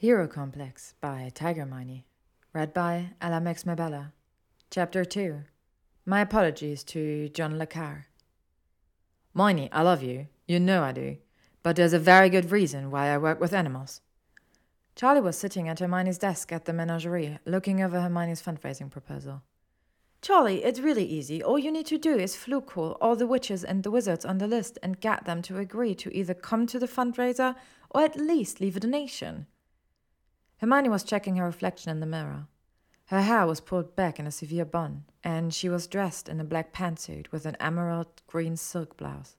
Hero Complex by Tygermine. Read by Alamex Mabella. Chapter 2 My apologies to John Le Carre. 'Mione, I love you. You know I do. But there's a very good reason why I work with animals. Charlie was sitting at Hermione's desk at the menagerie, looking over Hermione's fundraising proposal. Charlie, it's really easy. All you need to do is Floo call all the witches and the wizards on the list and get them to agree to either come to the fundraiser or at least leave a donation. Hermione was checking her reflection in the mirror. Her hair was pulled back in a severe bun, and she was dressed in a black pantsuit with an emerald green silk blouse.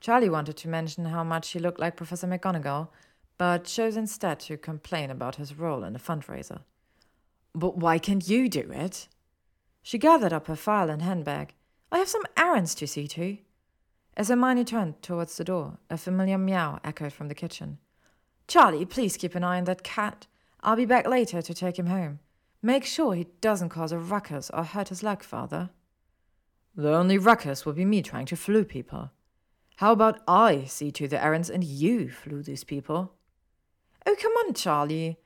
Charlie wanted to mention how much she looked like Professor McGonagall, but chose instead to complain about his role in the fundraiser. But why can't you do it? She gathered up her file and handbag. I have some errands to see to. As Hermione turned towards the door, a familiar meow echoed from the kitchen. Charlie, please keep an eye on that cat. I'll be back later to take him home. Make sure he doesn't cause a ruckus or hurt his leg, father. The only ruckus will be me trying to Floo people. How about I see to the errands and you Floo these people? Oh, come on, Charlie.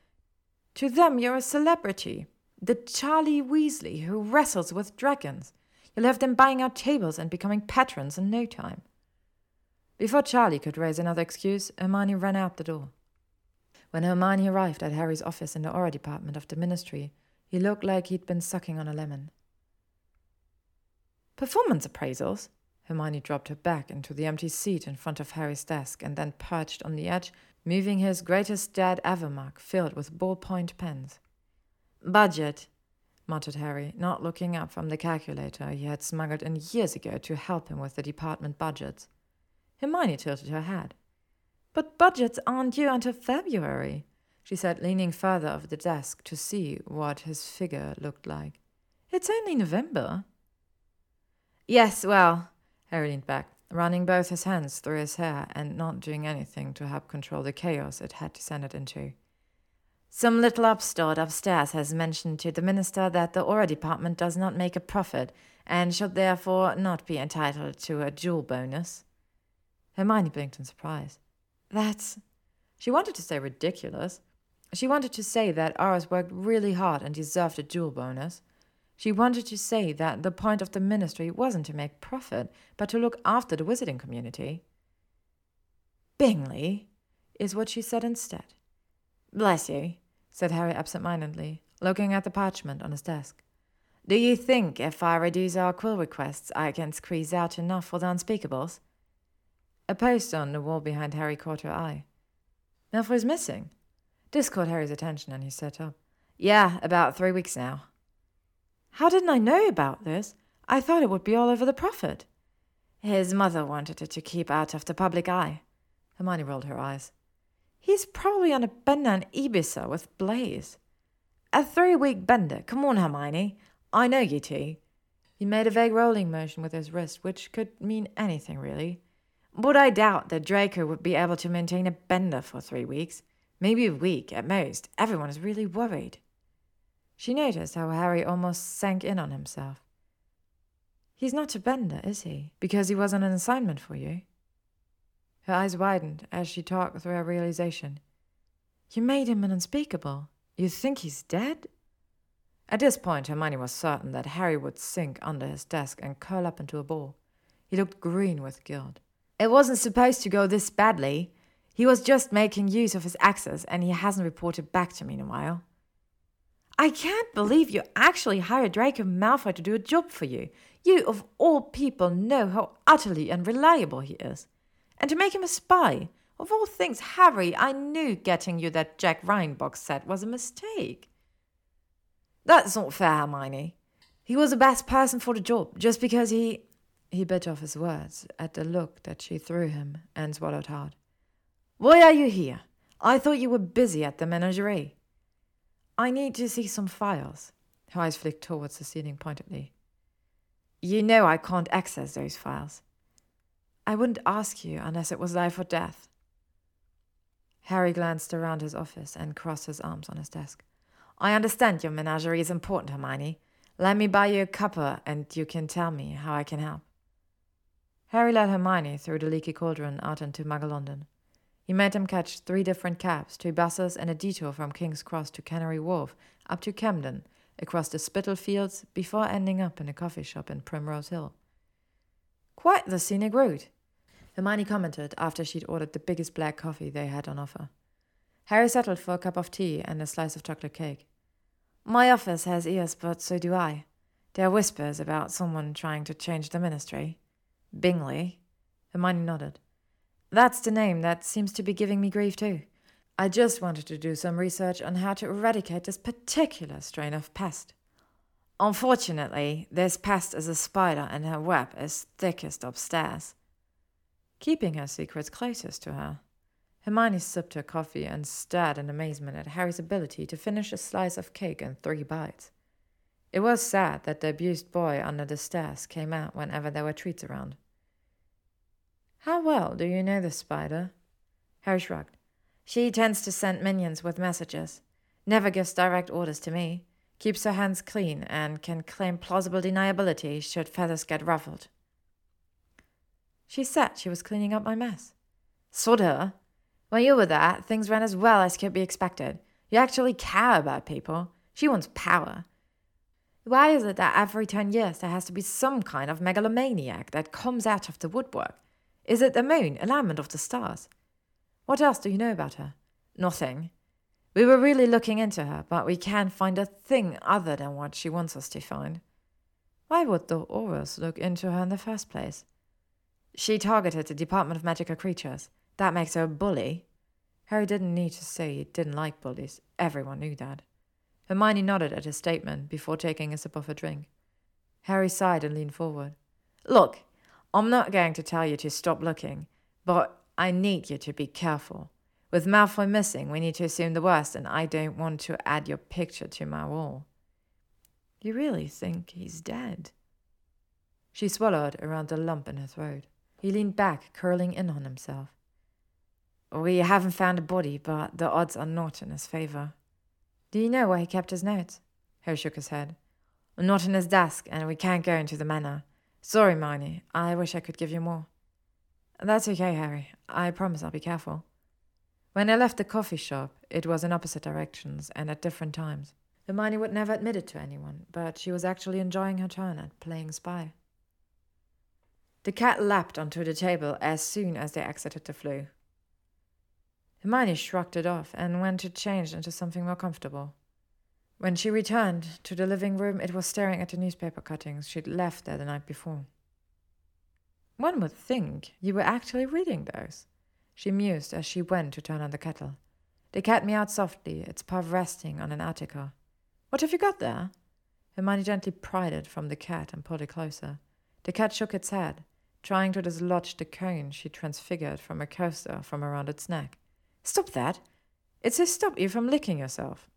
To them, you're a celebrity. The Charlie Weasley who wrestles with dragons. You'll have them buying out tables and becoming patrons in no time. Before Charlie could raise another excuse, Hermione ran out the door. When Hermione arrived at Harry's office in the Auror department of the Ministry, he looked like he'd been sucking on a lemon. Performance appraisals? Hermione dropped her back into the empty seat in front of Harry's desk and then perched on the edge, moving his greatest dad ever mug filled with ballpoint pens. Budget, muttered Harry, not looking up from the calculator he had smuggled in years ago to help him with the department budgets. Hermione tilted her head. But budgets aren't due until February, she said, leaning further over the desk to see what his figure looked like. It's only November. Yes, well, Harry leaned back, running both his hands through his hair and not doing anything to help control the chaos it had descended into. Some little upstart upstairs has mentioned to the minister that the Auror department does not make a profit and should therefore not be entitled to a Yule bonus. Hermione blinked in surprise. That's. She wanted to say ridiculous. She wanted to say that Aurors worked really hard and deserved a Yule bonus. She wanted to say that the point of the ministry wasn't to make profit, but to look after the wizarding community. Bingley, is what she said instead. Bless you, said Harry absent mindedly, looking at the parchment on his desk. Do you think if I reduce our quill requests, I can squeeze out enough for the unspeakables? A poster on the wall behind Harry caught her eye. Malfoy's missing. This caught Harry's attention and he sat up. Yeah, about three weeks now. How didn't I know about this? I thought it would be all over the prophet. His mother wanted it to keep out of the public eye. Hermione rolled her eyes. He's probably on a bender in Ibiza with Blaise. A three week bender. Come on, Hermione. I know you two. He made a vague rolling motion with his wrist, which could mean anything, really. But I doubt that Draco would be able to maintain a bender for three weeks. Maybe a week at most. Everyone is really worried. She noticed how Harry almost sank in on himself. He's not a bender, is he? Because he was on an assignment for you? Her eyes widened as she talked through her realization. You made him an unspeakable. You think he's dead? At this point, Hermione was certain that Harry would sink under his desk and curl up into a ball. He looked green with guilt. It wasn't supposed to go this badly. He was just making use of his access, and he hasn't reported back to me in a while. I can't believe you actually hired Draco Malfoy to do a job for you. You, of all people, know how utterly unreliable he is. And to make him a spy. Of all things, Harry, I knew getting you that Jack Ryan box set was a mistake. That's not fair, Hermione. He was the best person for the job, just because he. He bit off his words at the look that she threw him and swallowed hard. Why are you here? I thought you were busy at the menagerie. I need to see some files. Her eyes flicked towards the ceiling pointedly. You know I can't access those files. I wouldn't ask you unless it was life or death. Harry glanced around his office and crossed his arms on his desk. I understand your menagerie is important, Hermione. Let me buy you a cuppa and you can tell me how I can help. Harry led Hermione through the leaky cauldron out into Muggle He made them catch three different cabs, two buses, and a detour from King's Cross to Canary Wharf, up to Camden, across the Spitalfields, before ending up in a coffee shop in Primrose Hill. Quite the scenic route, Hermione commented after she'd ordered the biggest black coffee they had on offer. Harry settled for a cup of tea and a slice of chocolate cake. My office has ears, but so do I. There are whispers about someone trying to change the ministry. Bingley. Hermione nodded. That's the name that seems to be giving me grief too. I just wanted to do some research on how to eradicate this particular strain of pest. Unfortunately, this pest is a spider and her web is thickest upstairs. Keeping her secrets closest to her. Hermione sipped her coffee and stared in amazement at Harry's ability to finish a slice of cake in three bites. It was sad that the abused boy under the stairs came out whenever there were treats around. How well do you know the spider? Harry shrugged. She tends to send minions with messages, never gives direct orders to me, keeps her hands clean, and can claim plausible deniability should feathers get ruffled. She said she was cleaning up my mess. Sort her. When you were there, things ran as well as could be expected. You actually care about people. She wants power. Why is it that every ten years there has to be some kind of megalomaniac that comes out of the woodwork? Is it the moon, alignment of the stars? What else do you know about her? Nothing. We were really looking into her, but we can't find a thing other than what she wants us to find. Why would the Aurors look into her in the first place? She targeted the Department of Magical Creatures. That makes her a bully. Harry didn't need to say he didn't like bullies. Everyone knew that. Hermione nodded at his statement before taking a sip of her drink. Harry sighed and leaned forward. Look, I'm not going to tell you to stop looking, but I need you to be careful. With Malfoy missing, we need to assume the worst, and I don't want to add your picture to my wall. You really think he's dead? She swallowed around the lump in her throat. He leaned back, curling in on himself. We haven't found a body, but the odds are not in his favor. Do you know where he kept his notes? Harry shook his head. Not in his desk, and we can't go into the manor. Sorry, Marnie. I wish I could give you more. That's okay, Harry. I promise I'll be careful. When I left the coffee shop, it was in opposite directions and at different times. Hermione would never admit it to anyone, but she was actually enjoying her turn at playing spy. The cat leapt onto the table as soon as they exited the Floo. Hermione shrugged it off and went to change into something more comfortable. When she returned to the living room, it was staring at the newspaper cuttings she'd left there the night before. One would think you were actually reading those, she mused as she went to turn on the kettle. The cat meowed softly, its paw resting on an article. What have you got there? Hermione gently pried it from the cat and pulled it closer. The cat shook its head, trying to dislodge the cone she transfigured from a coaster from around its neck. Stop that! It's to stop you from licking yourself.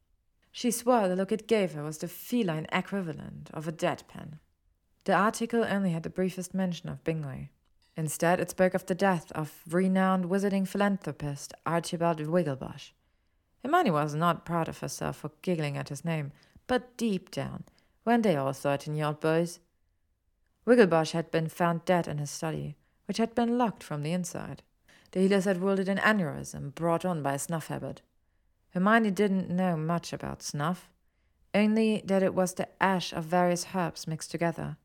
She swore the look it gave her was the feline equivalent of a deadpan. The article only had the briefest mention of Bingley. Instead, it spoke of the death of renowned wizarding philanthropist Archibald Wigglebauche. Hermione was not proud of herself for giggling at his name, but deep down, weren't they all thirteen-year-old boys? Wigglebauche had been found dead in his study, which had been locked from the inside. The healers had it an aneurysm brought on by a snuff habit. Hermione didn't know much about snuff, only that it was the ash of various herbs mixed together.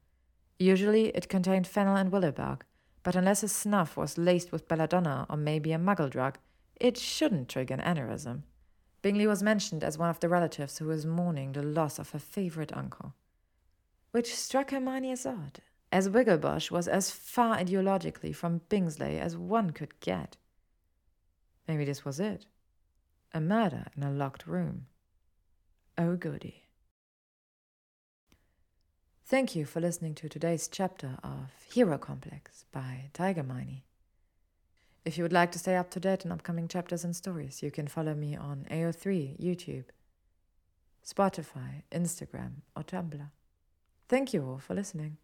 Usually it contained fennel and willow bark, but unless a snuff was laced with belladonna or maybe a muggle drug, it shouldn't trigger an aneurysm. Bingley was mentioned as one of the relatives who was mourning the loss of her favorite uncle. Which struck Hermione as odd, as Wigglebauche was as far ideologically from Bingsley as one could get. Maybe this was it. A murder in a locked room. Oh, goody. Thank you for listening to today's chapter of Hero Complex by Tygermine. If you would like to stay up to date on upcoming chapters and stories, you can follow me on AO3, YouTube, Spotify, Instagram, or Tumblr. Thank you all for listening.